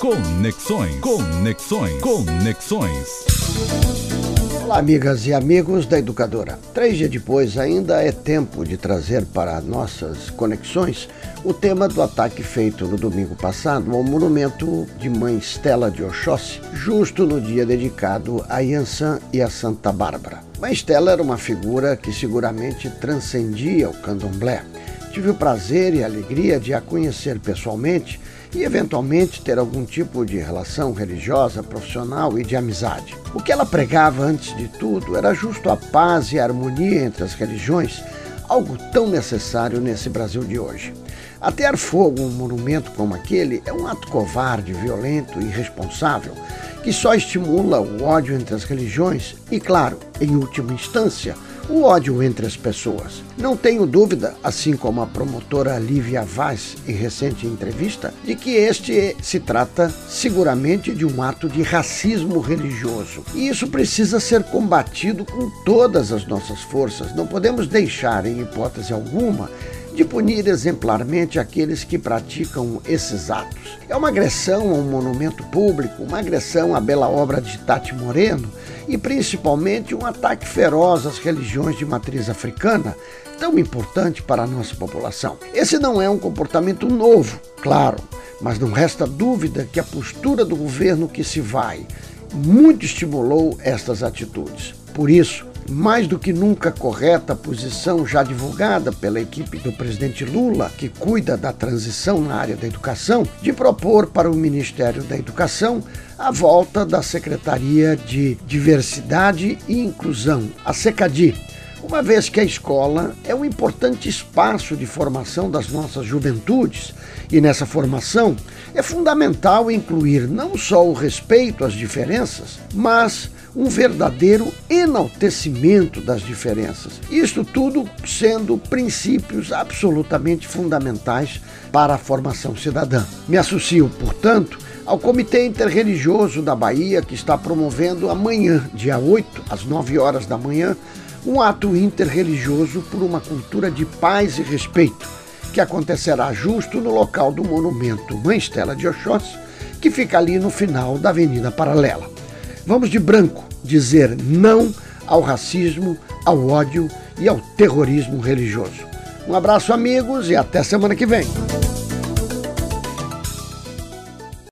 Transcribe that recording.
Conexões. Conexões. Conexões. Olá, amigas e amigos da Educadora. Três dias depois, ainda é tempo de trazer para nossas conexões o tema do ataque feito no domingo passado ao monumento de Mãe Stella de Oxóssi, justo no dia dedicado a Yansan e a Santa Bárbara. Mãe Stella era uma figura que seguramente transcendia o candomblé. Tive o prazer e a alegria de a conhecer pessoalmente e, eventualmente, ter algum tipo de relação religiosa, profissional e de amizade. O que ela pregava, antes de tudo, era justo a paz e a harmonia entre as religiões, algo tão necessário nesse Brasil de hoje. Atear fogo um monumento como aquele é um ato covarde, violento e irresponsável que só estimula o ódio entre as religiões e, claro, em última instância, o ódio entre as pessoas. Não tenho dúvida, assim como a promotora Lívia Vaz em recente entrevista, de que este se trata seguramente de um ato de racismo religioso. E isso precisa ser combatido com todas as nossas forças. Não podemos deixar, em hipótese alguma, de punir exemplarmente aqueles que praticam esses atos. É uma agressão a um monumento público, uma agressão à bela obra de Tati Moreno e principalmente um ataque feroz às religiões de matriz africana, tão importante para a nossa população. Esse não é um comportamento novo, claro, mas não resta dúvida que a postura do governo que se vai muito estimulou estas atitudes. Por isso, mais do que nunca correta posição já divulgada pela equipe do presidente Lula, que cuida da transição na área da educação, de propor para o Ministério da Educação a volta da Secretaria de Diversidade e Inclusão, a SECADI, uma vez que a escola é um importante espaço de formação das nossas juventudes. E nessa formação é fundamental incluir não só o respeito às diferenças, mas um verdadeiro enaltecimento das diferenças. Isto tudo sendo princípios absolutamente fundamentais para a formação cidadã. Me associo, portanto, ao Comitê Interreligioso da Bahia, que está promovendo amanhã, dia 8, às 9 horas da manhã, um ato interreligioso por uma cultura de paz e respeito, que acontecerá justo no local do monumento Mãe Estela de Oxóssi, que fica ali no final da Avenida Paralela. Vamos de branco dizer não ao racismo, ao ódio e ao terrorismo religioso. Um abraço, amigos, e até semana que vem.